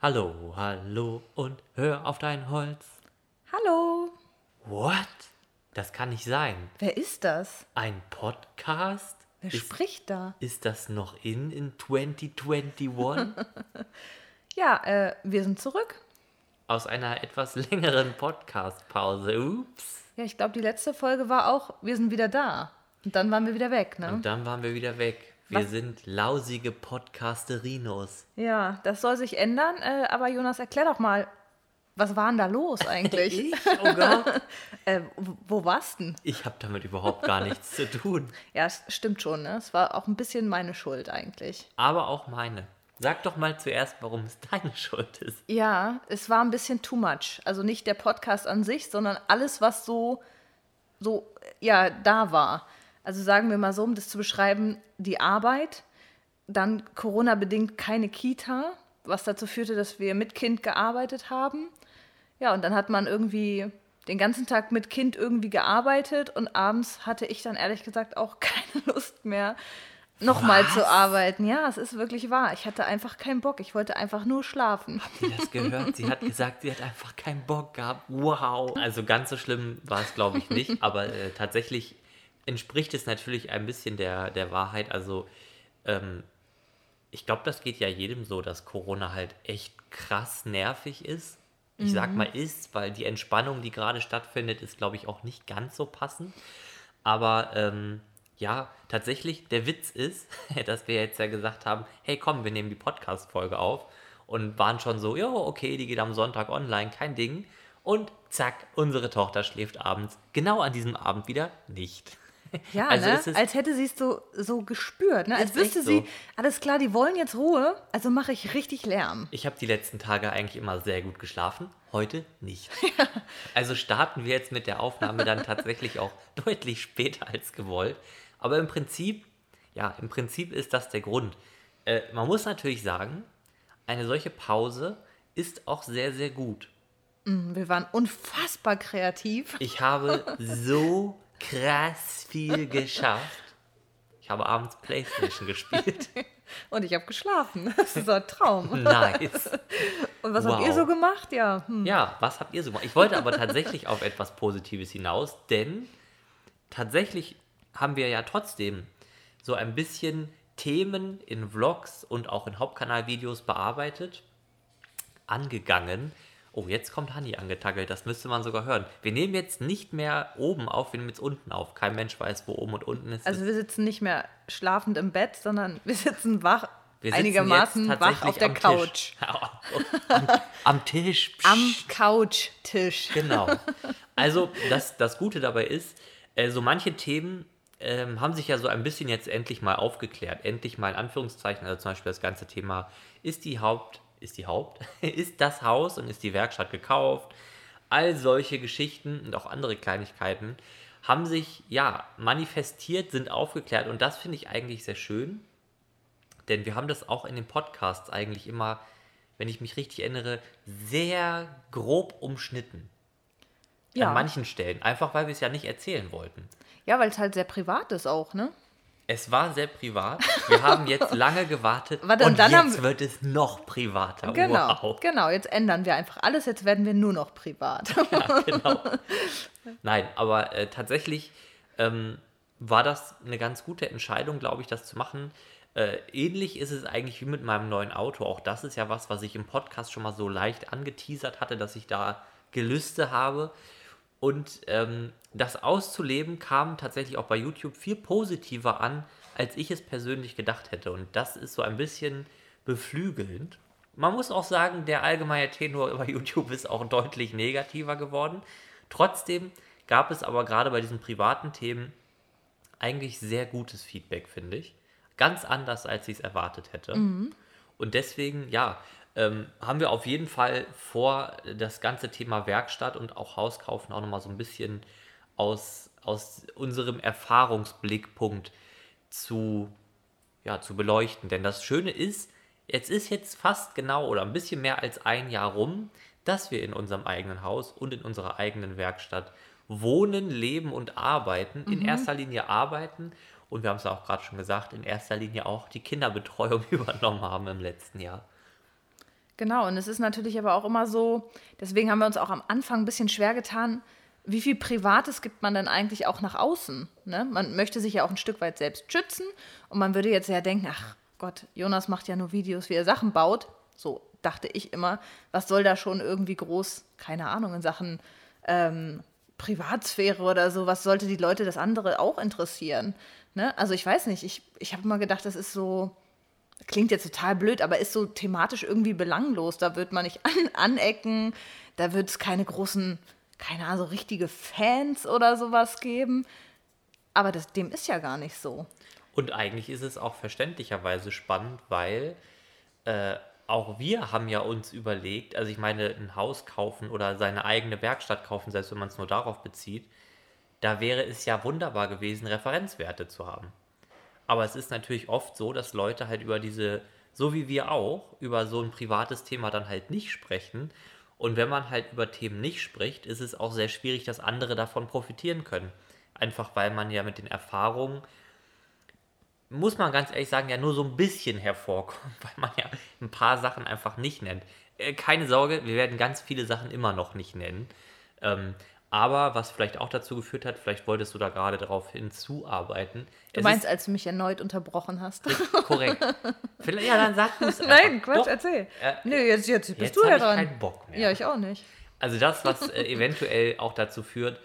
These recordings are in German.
Hallo, hallo und hör auf dein Holz. Hallo. What? Das kann nicht sein. Wer ist das? Ein Podcast? Wer ist, spricht da? ist das noch in in 2021? Ja, äh, wir sind zurück. Aus einer etwas längeren Podcast-Pause. Ups. Ja, ich glaube, die letzte Folge war auch, wir sind wieder da. Und dann waren wir wieder weg, ne? Und dann waren wir wieder weg. Wir Was? sind lausige Podcasterinos. Ja, das soll sich ändern. Äh, aber Jonas, erklär doch mal, was war denn da los eigentlich? Ich? Oh Gott. äh, wo, warst denn? Ich habe damit überhaupt gar nichts zu tun. Ja, es stimmt schon, ne? Es war auch ein bisschen meine Schuld eigentlich. Aber auch meine. Sag doch mal zuerst, warum es deine Schuld ist. Ja, es war ein bisschen too much. Also nicht der Podcast an sich, sondern alles, was so, so, ja, da war. Also sagen wir mal so, um das zu beschreiben, die Arbeit, dann Corona-bedingt keine Kita, was dazu führte, dass wir mit Kind gearbeitet haben. Ja, und dann hat man irgendwie den ganzen Tag mit Kind irgendwie gearbeitet und abends hatte ich dann ehrlich gesagt auch keine Lust mehr, nochmal zu arbeiten. Ja, es ist wirklich wahr. Ich hatte einfach keinen Bock. Ich wollte einfach nur schlafen. Habt ihr das gehört? Sie hat gesagt, sie hat einfach keinen Bock gehabt. Wow. Also ganz so schlimm war es, glaube ich, nicht. Aber äh, tatsächlich entspricht es natürlich ein bisschen der, der Wahrheit. Also ähm, ich glaube, das geht ja jedem so, dass Corona halt echt krass nervig ist. Ich sag mal ist, weil die Entspannung, die gerade stattfindet, ist, glaube ich, auch nicht ganz so passend. Aber ähm, ja, tatsächlich, der Witz ist, dass wir jetzt ja gesagt haben, hey komm, wir nehmen die Podcast-Folge auf und waren schon so, jo, okay, die geht am Sonntag online, kein Ding. Und zack, unsere Tochter schläft abends, genau an diesem Abend wieder nicht. Ja, Also ne? als hätte sie es so, so gespürt. Ne? Als wüsste sie, so. alles klar, die wollen jetzt Ruhe, also mache ich richtig Lärm. Ich habe die letzten Tage eigentlich immer sehr gut geschlafen, heute nicht. Also starten wir jetzt mit der Aufnahme dann tatsächlich auch deutlich später als gewollt. Aber im Prinzip, ja, im Prinzip ist das der Grund. Äh, man muss natürlich sagen, eine solche Pause ist auch sehr, sehr gut. Wir waren unfassbar kreativ. Ich habe so krass viel geschafft. Ich habe abends Playstation gespielt. Und ich habe geschlafen. Das ist ein Traum. Nice. Und was habt Wow. ihr so gemacht? Ja, hm. Ja, was habt ihr so gemacht? Ich wollte aber tatsächlich auf etwas Positives hinaus, denn tatsächlich haben wir ja trotzdem so ein bisschen Themen in Vlogs und auch in Hauptkanalvideos bearbeitet, angegangen. Oh, jetzt kommt Hanni angetackelt, das müsste man sogar hören. Wir nehmen jetzt nicht mehr oben auf, wir nehmen jetzt unten auf. Kein Mensch weiß, wo oben und unten ist. Also wir sitzen nicht mehr schlafend im Bett, sondern wir sitzen wach, Wir sitzen einigermaßen wach auf der Couch. Tisch. Am, am Tisch. Am Couchtisch. Genau. Also das, das Gute dabei ist, äh, so manche Themen ähm, haben sich ja so ein bisschen jetzt endlich mal aufgeklärt. Endlich mal in Anführungszeichen, also zum Beispiel das ganze Thema, ist die Haupt, ist die Haupt, ist das Haus und ist die Werkstatt gekauft? All solche Geschichten und auch andere Kleinigkeiten haben sich ja manifestiert, sind aufgeklärt und das finde ich eigentlich sehr schön, denn wir haben das auch in den Podcasts eigentlich immer, wenn ich mich richtig erinnere, sehr grob umschnitten. Ja. An manchen Stellen. Einfach weil wir es ja nicht erzählen wollten. Ja, weil es halt sehr privat ist auch, ne? Es war sehr privat. Wir haben jetzt lange gewartet Warte, und dann jetzt wird es noch privater. Genau, Wow. genau. Jetzt ändern wir einfach alles. Jetzt werden wir nur noch privat. Ja, genau. Nein, aber äh, tatsächlich ähm, war das eine ganz gute Entscheidung, glaube ich, das zu machen. Äh, ähnlich ist es eigentlich wie mit meinem neuen Auto. Auch das ist ja was, was ich im Podcast schon mal so leicht angeteasert hatte, dass ich da Gelüste habe. Und ähm, das auszuleben kam tatsächlich auch bei YouTube viel positiver an, als ich es persönlich gedacht hätte. Und das ist so ein bisschen beflügelnd. Man muss auch sagen, der allgemeine Tenor über YouTube ist auch deutlich negativer geworden. Trotzdem gab es aber gerade bei diesen privaten Themen eigentlich sehr gutes Feedback, finde ich. Ganz anders, als ich es erwartet hätte. Und deswegen, ja, ähm, haben wir auf jeden Fall vor, das ganze Thema Werkstatt und auch Hauskaufen auch nochmal so ein bisschen aus, aus unserem Erfahrungsblickpunkt zu, ja, zu beleuchten. Denn das Schöne ist, jetzt ist jetzt fast genau oder ein bisschen mehr als ein Jahr rum, dass wir in unserem eigenen Haus und in unserer eigenen Werkstatt wohnen, leben und arbeiten. In erster Linie arbeiten und wir haben es auch gerade schon gesagt, in erster Linie auch die Kinderbetreuung übernommen haben im letzten Jahr. Genau, und es ist natürlich aber auch immer so, deswegen haben wir uns auch am Anfang ein bisschen schwer getan, wie viel Privates gibt man denn eigentlich auch nach außen? Ne? Man möchte sich ja auch ein Stück weit selbst schützen und man würde jetzt ja denken, ach Gott, Jonas macht ja nur Videos, wie er Sachen baut. So dachte ich immer, was soll da schon irgendwie groß, keine Ahnung, in Sachen ähm, Privatsphäre oder so, was sollte die Leute das andere auch interessieren? Ne? Also ich weiß nicht, ich, ich habe immer gedacht, das ist so, klingt jetzt total blöd, aber ist so thematisch irgendwie belanglos. Da wird man nicht an, anecken, da wird es keine großen, keine Ahnung, so richtige Fans oder sowas geben. Aber das, dem ist ja gar nicht so. Und eigentlich ist es auch verständlicherweise spannend, weil äh, auch wir haben ja uns überlegt, also ich meine, ein Haus kaufen oder seine eigene Werkstatt kaufen, selbst wenn man es nur darauf bezieht, da wäre es ja wunderbar gewesen, Referenzwerte zu haben. Aber es ist natürlich oft so, dass Leute halt über diese, so wie wir auch, über so ein privates Thema dann halt nicht sprechen. Und wenn man halt über Themen nicht spricht, ist es auch sehr schwierig, dass andere davon profitieren können. Einfach weil man ja mit den Erfahrungen, muss man ganz ehrlich sagen, ja nur so ein bisschen hervorkommt, weil man ja ein paar Sachen einfach nicht nennt. Äh, keine Sorge, wir werden ganz viele Sachen immer noch nicht nennen. Ähm, aber was vielleicht auch dazu geführt hat, vielleicht wolltest du da gerade darauf hinzuarbeiten. Du meinst, als du mich erneut unterbrochen hast? Korrekt. Vielleicht, ja, dann sag du es Nein, Quatsch, Doch, erzähl. Äh, nee, jetzt, jetzt bist jetzt du ja dran. Ich keinen Bock mehr. Ja, ich auch nicht. Also das, was äh, eventuell auch dazu führt,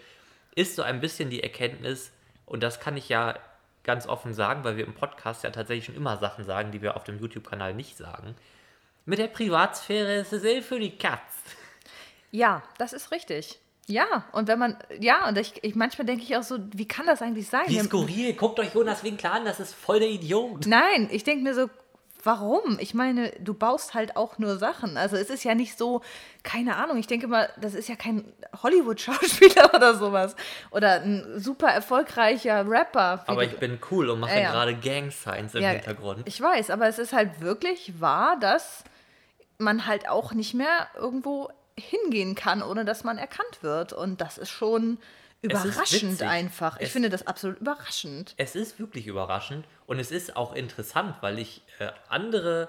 ist so ein bisschen die Erkenntnis, und das kann ich ja ganz offen sagen, weil wir im Podcast ja tatsächlich schon immer Sachen sagen, die wir auf dem YouTube-Kanal nicht sagen. Mit der Privatsphäre ist es eh für die Katz. Ja, das ist richtig. Ja, und wenn man, ja, und ich, ich manchmal denke ich auch so, wie kann das eigentlich sein? Wie skurril, guckt euch Jonas Winkler an, das ist voll der Idiot. Nein, ich denke mir so, warum? Ich meine, du baust halt auch nur Sachen. Also es ist ja nicht so, keine Ahnung, ich denke mal, das ist ja kein Hollywood-Schauspieler oder sowas. Oder ein super erfolgreicher Rapper. Aber ich bin cool und mache äh, ja. gerade Gang-Signs im ja, Hintergrund. Ich weiß, aber es ist halt wirklich wahr, dass man halt auch nicht mehr irgendwo hingehen kann, ohne dass man erkannt wird. Und das ist schon überraschend einfach. Ich es, finde das absolut überraschend. Es ist wirklich überraschend und es ist auch interessant, weil ich äh, andere,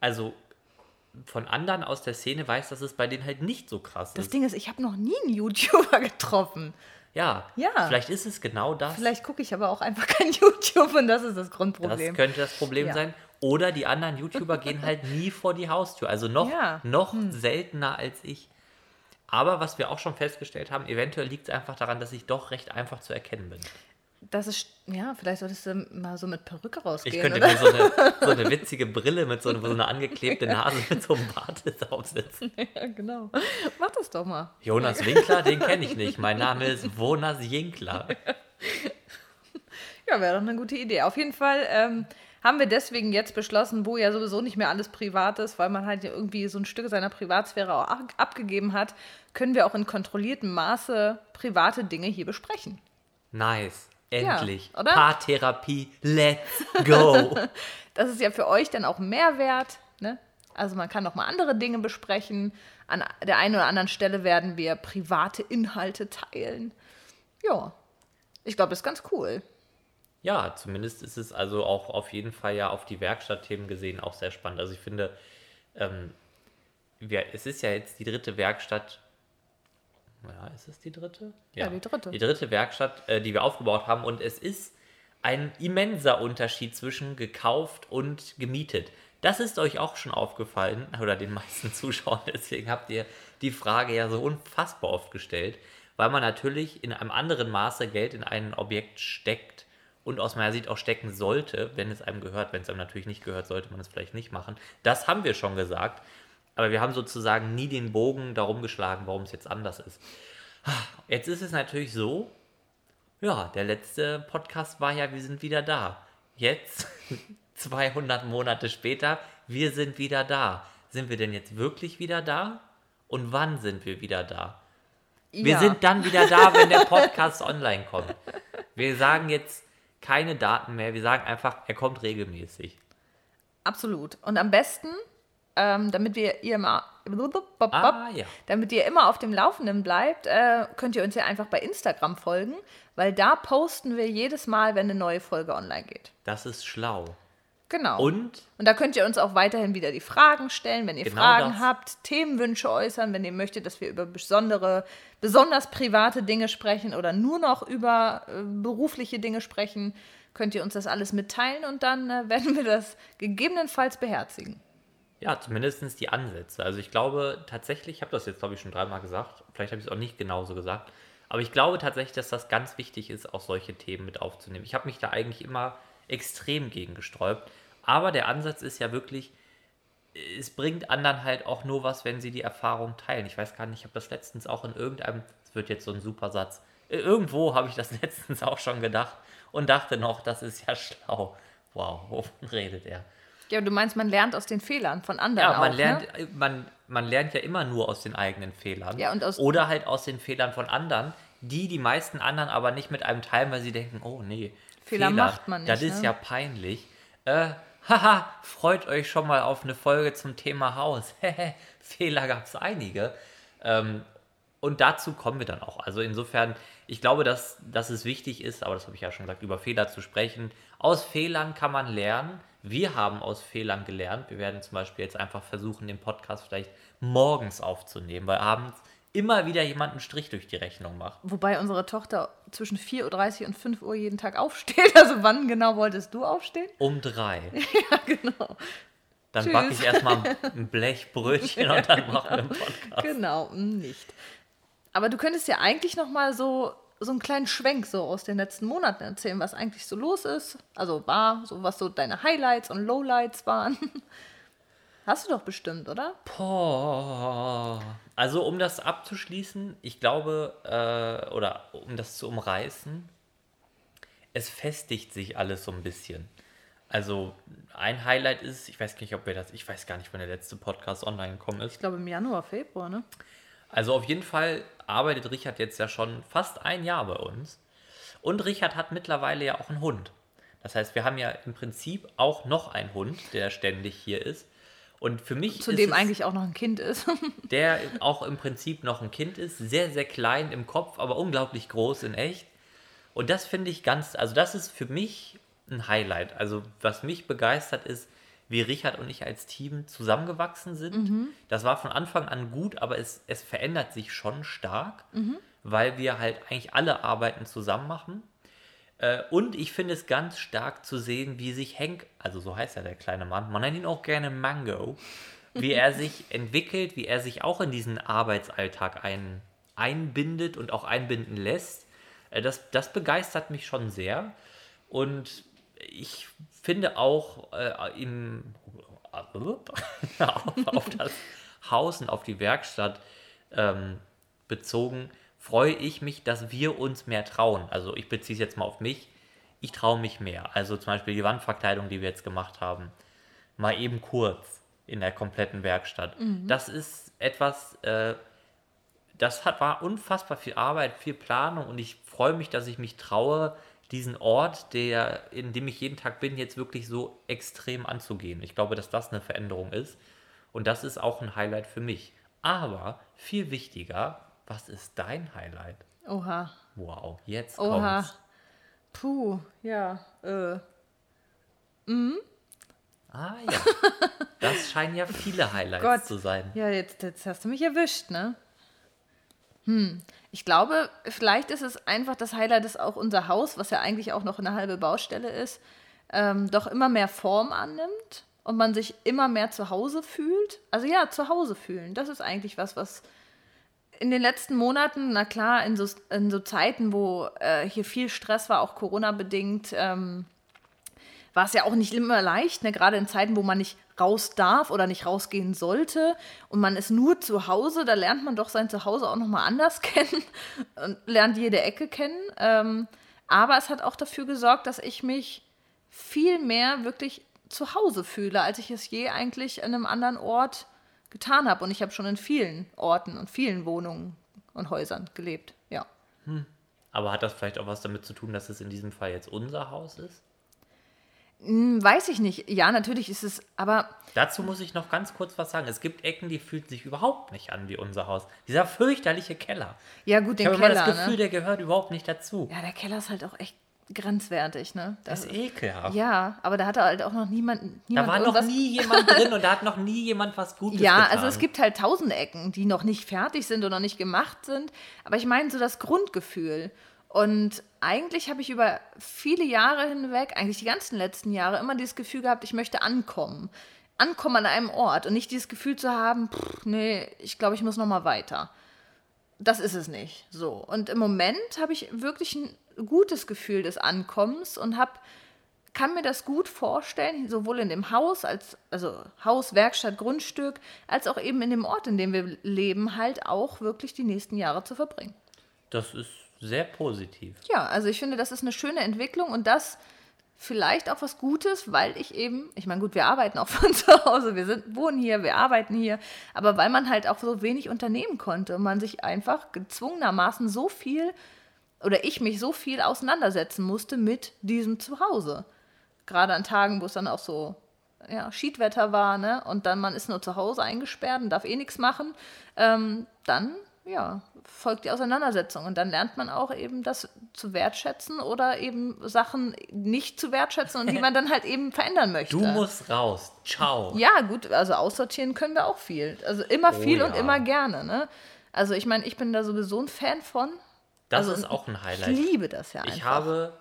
also von anderen aus der Szene weiß, dass es bei denen halt nicht so krass ist. Das Ding ist, ich habe noch nie einen YouTuber getroffen. Ja, ja. Vielleicht ist es genau das. Vielleicht gucke ich aber auch einfach kein YouTube und das ist das Grundproblem. Das könnte das Problem ja. sein. Oder die anderen YouTuber gehen halt nie vor die Haustür. Also noch, ja. noch hm. seltener als ich. Aber was wir auch schon festgestellt haben, eventuell liegt es einfach daran, dass ich doch recht einfach zu erkennen bin. Das ist, ja, vielleicht solltest du mal so mit Perücke rausgehen. Ich könnte oder? mir so eine, so eine witzige Brille mit so, eine, so einer angeklebte Nase mit so einem Bart aufsetzen. Ja, genau. Mach das doch mal. Jonas Winkler, den kenne ich nicht. Mein Name ist Wonas Jinkler. Ja, wäre doch eine gute Idee. Auf jeden Fall ähm, haben wir deswegen jetzt beschlossen, wo ja sowieso nicht mehr alles privat ist, weil man halt irgendwie so ein Stück seiner Privatsphäre auch abgegeben hat, können wir auch in kontrolliertem Maße private Dinge hier besprechen. Nice. Endlich. Ja, oder? Paartherapie, let's go. das ist ja für euch dann auch Mehrwert. Ne? Also man kann noch mal andere Dinge besprechen. An der einen oder anderen Stelle werden wir private Inhalte teilen. Ja, ich glaube, das ist ganz cool. Ja, zumindest ist es also auch auf jeden Fall ja auf die Werkstattthemen gesehen auch sehr spannend. Also ich finde, ähm, wir, es ist ja jetzt die dritte Werkstatt. Ja, ist es die dritte? Ja, ja die dritte. Die dritte Werkstatt, äh, die wir aufgebaut haben. Und es ist ein immenser Unterschied zwischen gekauft und gemietet. Das ist euch auch schon aufgefallen, oder den meisten Zuschauern. Deswegen habt ihr die Frage ja so unfassbar oft gestellt, weil man natürlich in einem anderen Maße Geld in ein Objekt steckt, und aus meiner Sicht auch stecken sollte, wenn es einem gehört. Wenn es einem natürlich nicht gehört, sollte man es vielleicht nicht machen. Das haben wir schon gesagt. Aber wir haben sozusagen nie den Bogen darum geschlagen, warum es jetzt anders ist. Jetzt ist es natürlich so, ja, der letzte Podcast war ja, wir sind wieder da. Jetzt, 200 Monate später, wir sind wieder da. Sind wir denn jetzt wirklich wieder da? Und wann sind wir wieder da? Wir ja. sind dann wieder da, wenn der Podcast online kommt. Wir sagen jetzt keine Daten mehr. Wir sagen einfach, er kommt regelmäßig. Absolut. Und am besten, ähm, damit wir ihr immer, ah, ja. damit ihr immer auf dem Laufenden bleibt, äh, könnt ihr uns ja einfach bei Instagram folgen, weil da posten wir jedes Mal, wenn eine neue Folge online geht. Das ist schlau. Genau. Und Und da könnt ihr uns auch weiterhin wieder die Fragen stellen, wenn ihr Genau Fragen das. habt, Themenwünsche äußern, wenn ihr möchtet, dass wir über besondere, besonders private Dinge sprechen oder nur noch über äh, berufliche Dinge sprechen, könnt ihr uns das alles mitteilen und dann äh, werden wir das gegebenenfalls beherzigen. Ja, zumindest die Ansätze. Also ich glaube tatsächlich, ich habe das jetzt glaube ich schon dreimal gesagt, vielleicht habe ich es auch nicht genauso gesagt, aber ich glaube tatsächlich, dass das ganz wichtig ist, auch solche Themen mit aufzunehmen. Ich habe mich da eigentlich immer extrem gegen gesträubt, aber der Ansatz ist ja wirklich, es bringt anderen halt auch nur was, wenn sie die Erfahrung teilen. Ich weiß gar nicht, ich habe das letztens auch in irgendeinem, es wird jetzt so ein super Satz, äh, irgendwo habe ich das letztens auch schon gedacht und dachte noch, das ist ja schlau. Wow, wovon redet er? Ja, du meinst, man lernt aus den Fehlern von anderen Ja, man auch, lernt, ne? man, man lernt ja immer nur aus den eigenen Fehlern. Ja, und aus- Oder halt aus den Fehlern von anderen, die die meisten anderen aber nicht mit einem teilen, weil sie denken, oh nee, Fehler macht man Das nicht, ist ne? ja peinlich. Äh, haha, freut euch schon mal auf eine Folge zum Thema Haus. Fehler gab es einige. Ähm, und dazu kommen wir dann auch. Also insofern, ich glaube, dass, dass es wichtig ist, aber das habe ich ja schon gesagt, über Fehler zu sprechen. Aus Fehlern kann man lernen. Wir haben aus Fehlern gelernt. Wir werden zum Beispiel jetzt einfach versuchen, den Podcast vielleicht morgens aufzunehmen, weil abends immer wieder jemand einen Strich durch die Rechnung macht. Wobei unsere Tochter zwischen 4.30 Uhr und 5 Uhr jeden Tag aufsteht. Also wann genau wolltest du aufstehen? Um drei. Ja, genau. Dann Tschüss. backe ich erstmal ein Blechbrötchen und dann machen wir einen Podcast. Genau, mm, nicht. Aber du könntest ja eigentlich noch mal so, so einen kleinen Schwenk so aus den letzten Monaten erzählen, was eigentlich so los ist. Also war, so was so deine Highlights und Lowlights waren. Hast du doch bestimmt, oder? Boah. Also um das abzuschließen, ich glaube, äh, oder um das zu umreißen, es festigt sich alles so ein bisschen. Also ein Highlight ist, ich weiß gar nicht, ob wir das, ich weiß gar nicht, wann der letzte Podcast online gekommen ist. Ich glaube im Januar, Februar, ne? Also auf jeden Fall arbeitet Richard jetzt ja schon fast ein Jahr bei uns. Und Richard hat mittlerweile ja auch einen Hund. Das heißt, wir haben ja im Prinzip auch noch einen Hund, der ständig hier ist. Und für mich Zu dem eigentlich auch noch ein Kind ist. der auch im Prinzip noch ein Kind ist, sehr, sehr klein im Kopf, aber unglaublich groß in echt. Und das finde ich ganz, also das ist für mich ein Highlight. Also was mich begeistert ist, wie Richard und ich als Team zusammengewachsen sind. Das war von Anfang an gut, aber es, es verändert sich schon stark, weil wir halt eigentlich alle Arbeiten zusammen machen. Äh, Und ich finde es ganz stark zu sehen, wie sich Henk, also so heißt ja der kleine Mann, man nennt ihn auch gerne Mango, wie er sich entwickelt, wie er sich auch in diesen Arbeitsalltag ein, einbindet und auch einbinden lässt. Äh, Das, das begeistert mich schon sehr. Und ich finde auch äh, im, auf, auf das Haus und auf die Werkstatt ähm, bezogen, freue ich mich, dass wir uns mehr trauen. Also ich beziehe es jetzt mal auf mich. Ich traue mich mehr. Also zum Beispiel die Wandverkleidung, die wir jetzt gemacht haben, mal eben kurz in der kompletten Werkstatt. Das ist etwas, äh, das hat, war unfassbar viel Arbeit, viel Planung und ich freue mich, dass ich mich traue, diesen Ort, der, in dem ich jeden Tag bin, jetzt wirklich so extrem anzugehen. Ich glaube, dass das eine Veränderung ist und das ist auch ein Highlight für mich. Aber viel wichtiger, was ist dein Highlight? Oha. Wow, jetzt Oha. kommt's. Puh, ja. Äh. Ah ja, das scheinen ja viele Highlights Gott. zu sein. Ja, jetzt, jetzt hast du mich erwischt, ne? Hm. Ich glaube, vielleicht ist es einfach das Highlight, dass auch unser Haus, was ja eigentlich auch noch eine halbe Baustelle ist, ähm, doch immer mehr Form annimmt und man sich immer mehr zu Hause fühlt. Also ja, zu Hause fühlen. Das ist eigentlich was, was in den letzten Monaten, na klar, in so, in so Zeiten, wo äh, hier viel Stress war, auch Corona-bedingt, ähm, war es ja auch nicht immer leicht, ne? gerade in Zeiten, wo man nicht raus darf oder nicht rausgehen sollte und man ist nur zu Hause, da lernt man doch sein Zuhause auch nochmal anders kennen und lernt jede Ecke kennen. Ähm, aber es hat auch dafür gesorgt, dass ich mich viel mehr wirklich zu Hause fühle, als ich es je eigentlich an einem anderen Ort getan habe. Und ich habe schon in vielen Orten und vielen Wohnungen und Häusern gelebt. Ja. Aber hat das vielleicht auch was damit zu tun, dass es in diesem Fall jetzt unser Haus ist? Hm, weiß ich nicht. Ja, natürlich ist es, aber Dazu muss ich noch ganz kurz was sagen. Es gibt Ecken, die fühlen sich überhaupt nicht an wie unser Haus. Dieser fürchterliche Keller. ja gut, Ich den habe immer Keller. das Gefühl, ne? der gehört überhaupt nicht dazu. Ja, der Keller ist halt auch echt grenzwertig, ne? Das ist ekelhaft. Ja, aber da hatte halt auch noch niemand. niemand da war noch nie jemand drin und da hat noch nie jemand was Gutes Ja, getan. also es gibt halt tausend Ecken, die noch nicht fertig sind oder noch nicht gemacht sind. Aber ich meine so das Grundgefühl. Und eigentlich habe ich über viele Jahre hinweg, eigentlich die ganzen letzten Jahre, immer dieses Gefühl gehabt, ich möchte ankommen. Ankommen an einem Ort und nicht dieses Gefühl zu haben, pff, nee, ich glaube, ich muss noch mal weiter. Das ist es nicht. So. Und im Moment habe ich wirklich ein gutes Gefühl des Ankommens und habe kann mir das gut vorstellen, sowohl in dem Haus als also Haus, Werkstatt, Grundstück, als auch eben in dem Ort, in dem wir leben, halt auch wirklich die nächsten Jahre zu verbringen. Das ist sehr positiv. Ja, also ich finde, das ist eine schöne Entwicklung und das vielleicht auch was Gutes, weil ich eben, ich meine, gut, wir arbeiten auch von zu Hause, wir sind, wohnen hier, wir arbeiten hier, aber weil man halt auch so wenig unternehmen konnte und man sich einfach gezwungenermaßen so viel oder ich mich so viel auseinandersetzen musste mit diesem Zuhause. Gerade an Tagen, wo es dann auch so ja, Schiedwetter war, ne? Und dann man ist nur zu Hause eingesperrt und darf eh nichts machen, ähm, dann ja, folgt die Auseinandersetzung. Und dann lernt man auch eben das zu wertschätzen oder eben Sachen nicht zu wertschätzen und die man dann halt eben verändern möchte. Du musst raus. Ciao. Ja, gut, also aussortieren können wir auch viel. Also immer Oh viel und ja. immer gerne, ne? Also ich meine, ich bin da sowieso ein Fan von. Das also ist auch ein Ich Highlight. liebe das ja einfach. Ich habe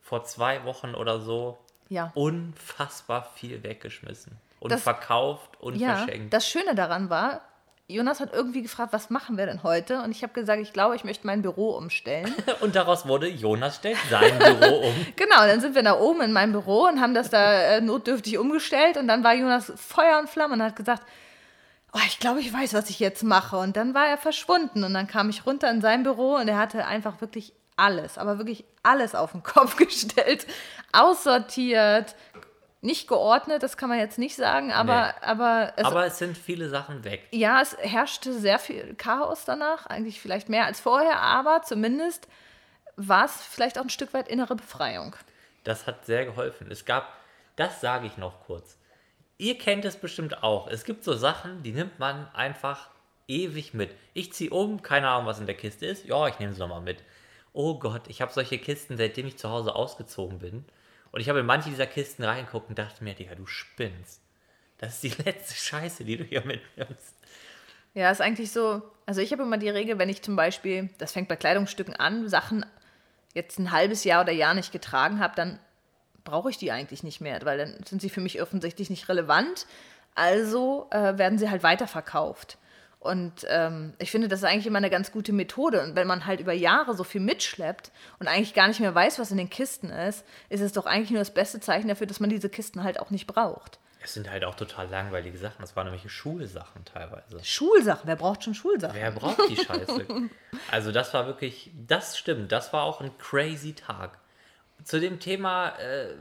vor zwei Wochen oder so ja. unfassbar viel weggeschmissen. Und Das- verkauft und Ja, verschenkt. das Schöne daran war, Jonas hat irgendwie gefragt, was machen wir denn heute? Und ich habe gesagt, ich glaube, ich möchte mein Büro umstellen. Und daraus wurde Jonas stellt sein Büro um. genau, dann sind wir da oben in meinem Büro und haben das da äh, notdürftig umgestellt. Und dann war Jonas Feuer und Flamme und hat gesagt, oh, ich glaube, ich weiß, was ich jetzt mache. Und dann war er verschwunden. Und dann kam ich runter in sein Büro und er hatte einfach wirklich alles, aber wirklich alles auf den Kopf gestellt, aussortiert, nicht geordnet, das kann man jetzt nicht sagen, aber, aber es Aber es sind viele Sachen weg. Ja, es herrschte sehr viel Chaos danach, eigentlich vielleicht mehr als vorher, aber zumindest war es vielleicht auch ein Stück weit innere Befreiung. Das hat sehr geholfen. Es gab, das sage ich noch kurz. Ihr kennt es bestimmt auch. Es gibt so Sachen, die nimmt man einfach ewig mit. Ich ziehe um, keine Ahnung, was in der Kiste ist. Ja, ich nehme sie nochmal mit. Oh Gott, ich habe solche Kisten, seitdem ich zu Hause ausgezogen bin. Und ich habe in manche dieser Kisten reingeguckt und dachte mir, Digga, du spinnst. Das ist die letzte Scheiße, die du hier mitnimmst. Ja, ist eigentlich so. Also ich habe immer die Regel, wenn ich zum Beispiel, das fängt bei Kleidungsstücken an, Sachen jetzt ein halbes Jahr oder Jahr nicht getragen habe, dann brauche ich die eigentlich nicht mehr, weil dann sind sie für mich offensichtlich nicht relevant. Also äh, werden sie halt weiterverkauft. Und ähm, ich finde, das ist eigentlich immer eine ganz gute Methode. Und wenn man halt über Jahre so viel mitschleppt und eigentlich gar nicht mehr weiß, was in den Kisten ist, ist es doch eigentlich nur das beste Zeichen dafür, dass man diese Kisten halt auch nicht braucht. Es sind halt auch total langweilige Sachen. Das waren nämlich Schulsachen teilweise. Schulsachen, wer braucht schon Schulsachen? Wer braucht die Scheiße? Also das war wirklich, das stimmt, das war auch ein crazy Tag. Zu dem Thema äh,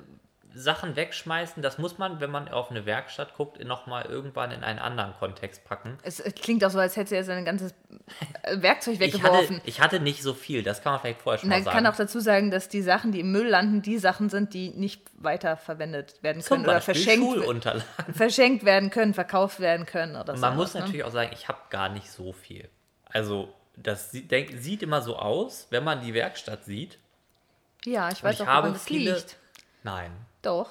Sachen wegschmeißen, das muss man, wenn man auf eine Werkstatt guckt, nochmal irgendwann in einen anderen Kontext packen. Es, klingt auch so, als hätte er sein ganzes äh, Werkzeug Ich weggeworfen. hatte, ich hatte nicht so viel, das kann man vielleicht vorher schon Und mal man sagen. kann auch dazu sagen, dass die Sachen, die im Müll landen, die Sachen sind, die nicht weiterverwendet werden Zum können oder Beispiel verschenkt, Schulunterlagen. verschenkt werden können, verkauft werden können oder so. Man muss ne? natürlich auch sagen, ich habe gar nicht so viel. Also das sieht, denk, sieht immer so aus, wenn man die Werkstatt sieht. Ja, ich weiß ich auch, habe woran das viele. liegt. Nein, Doch.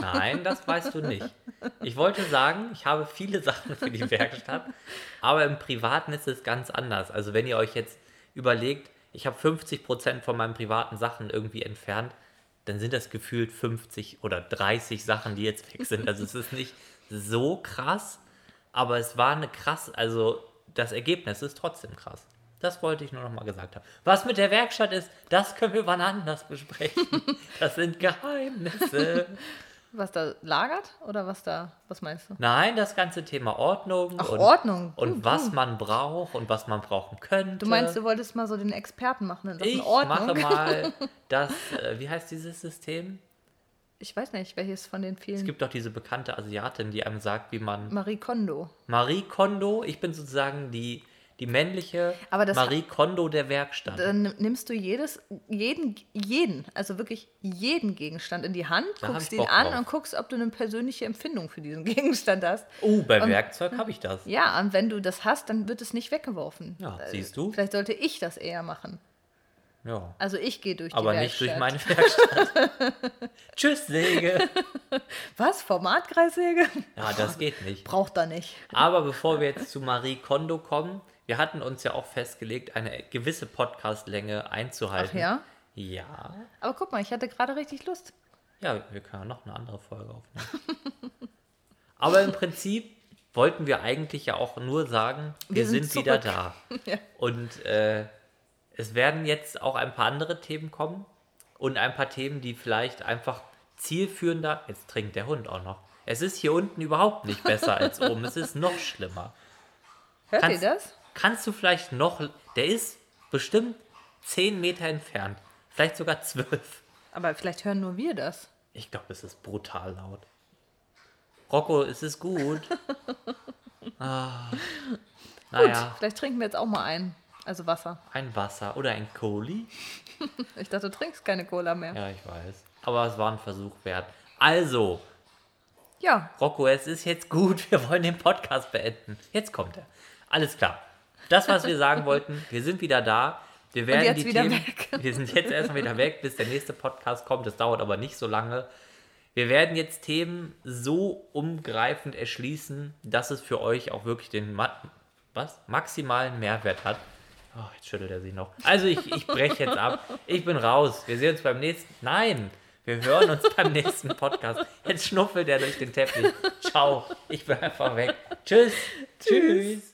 Nein, das weißt du nicht. Ich wollte sagen, ich habe viele Sachen für die Werkstatt, aber im Privaten ist es ganz anders. Also wenn ihr euch jetzt überlegt, ich habe 50% von meinen privaten Sachen irgendwie entfernt, dann sind das gefühlt 50 oder 30 Sachen, die jetzt weg sind. Also es ist nicht so krass, aber es war eine krass, also das Ergebnis ist trotzdem krass. Das wollte ich nur noch mal gesagt haben. Was mit der Werkstatt ist, das können wir wann anders besprechen. Das sind Geheimnisse. Was da lagert oder was da, was meinst du? Nein, das ganze Thema Ordnung Ach, und, Ordnung. und Hm, was hm. man braucht und was man brauchen könnte. Du meinst, du wolltest mal so den Experten machen in Sachen ich Ordnung? mache mal das, äh, wie heißt dieses System? Ich weiß nicht, welches von den Es vielen. gibt doch diese bekannte Asiatin, die einem sagt, wie man Marie Kondo. Marie Kondo, ich bin sozusagen die, die männliche Aber das- Marie Kondo der Werkstatt. Dann nimmst du jedes, jeden, jeden, also wirklich jeden Gegenstand in die Hand, Da guckst ihn Bock an drauf. und guckst, ob du eine persönliche Empfindung für diesen Gegenstand hast. oh, bei Werkzeug habe ich das. Ja, und wenn du das hast, dann wird es nicht weggeworfen. Ja, Äh, siehst du? Vielleicht sollte ich das eher machen. Ja. Also ich gehe durch die Aber Werkstatt. nicht durch meine Werkstatt. Tschüss, Säge. Was? Formatkreissäge? Ja, das geht nicht. Braucht er nicht. Aber bevor wir jetzt zu Marie Kondo kommen, wir hatten uns ja auch festgelegt, eine gewisse Podcastlänge einzuhalten. Ach ja? Ja. Aber guck mal, ich hatte gerade richtig Lust. Ja, wir können ja noch eine andere Folge aufnehmen. Aber im Prinzip wollten wir eigentlich ja auch nur sagen, wir, Wir sind, sind wieder da. Ja. Und äh, es werden jetzt auch ein paar andere Themen kommen und ein paar Themen, die vielleicht einfach zielführender. Jetzt trinkt der Hund auch noch. Es ist hier unten überhaupt nicht besser als oben. Es ist noch schlimmer. Hört Kannst- ihr das? Kannst du vielleicht noch. Der ist bestimmt 10 Meter entfernt. Vielleicht sogar 12. Aber vielleicht hören nur wir das. Ich glaube, es ist brutal laut. Rocco, es ist gut. Ah. Naja, Vielleicht trinken wir jetzt auch mal ein. Also Wasser. ein Wasser oder ein Kohli. Ich dachte, du trinkst keine Cola mehr. Ja, ich weiß. Aber es war ein Versuch wert. Also, Ja, Rocco, es ist jetzt gut. Wir wollen den Podcast beenden. Jetzt kommt er. Alles klar. Das, was wir sagen wollten, wir sind wieder da. Wir werden jetzt die wieder Themen, weg. Wir sind jetzt erstmal wieder weg, bis der nächste Podcast kommt. Das dauert aber nicht so lange. Wir werden jetzt Themen so umgreifend erschließen, dass es für euch auch wirklich den Ma was? maximalen Mehrwert hat. Oh, jetzt schüttelt er sich noch. Also ich, ich breche jetzt ab. Ich bin raus. Wir sehen uns beim nächsten. Nein, wir hören uns beim nächsten Podcast. Jetzt schnuffelt er durch den Teppich. Ciao. Ich bin einfach weg. Tschüss. Tschüss.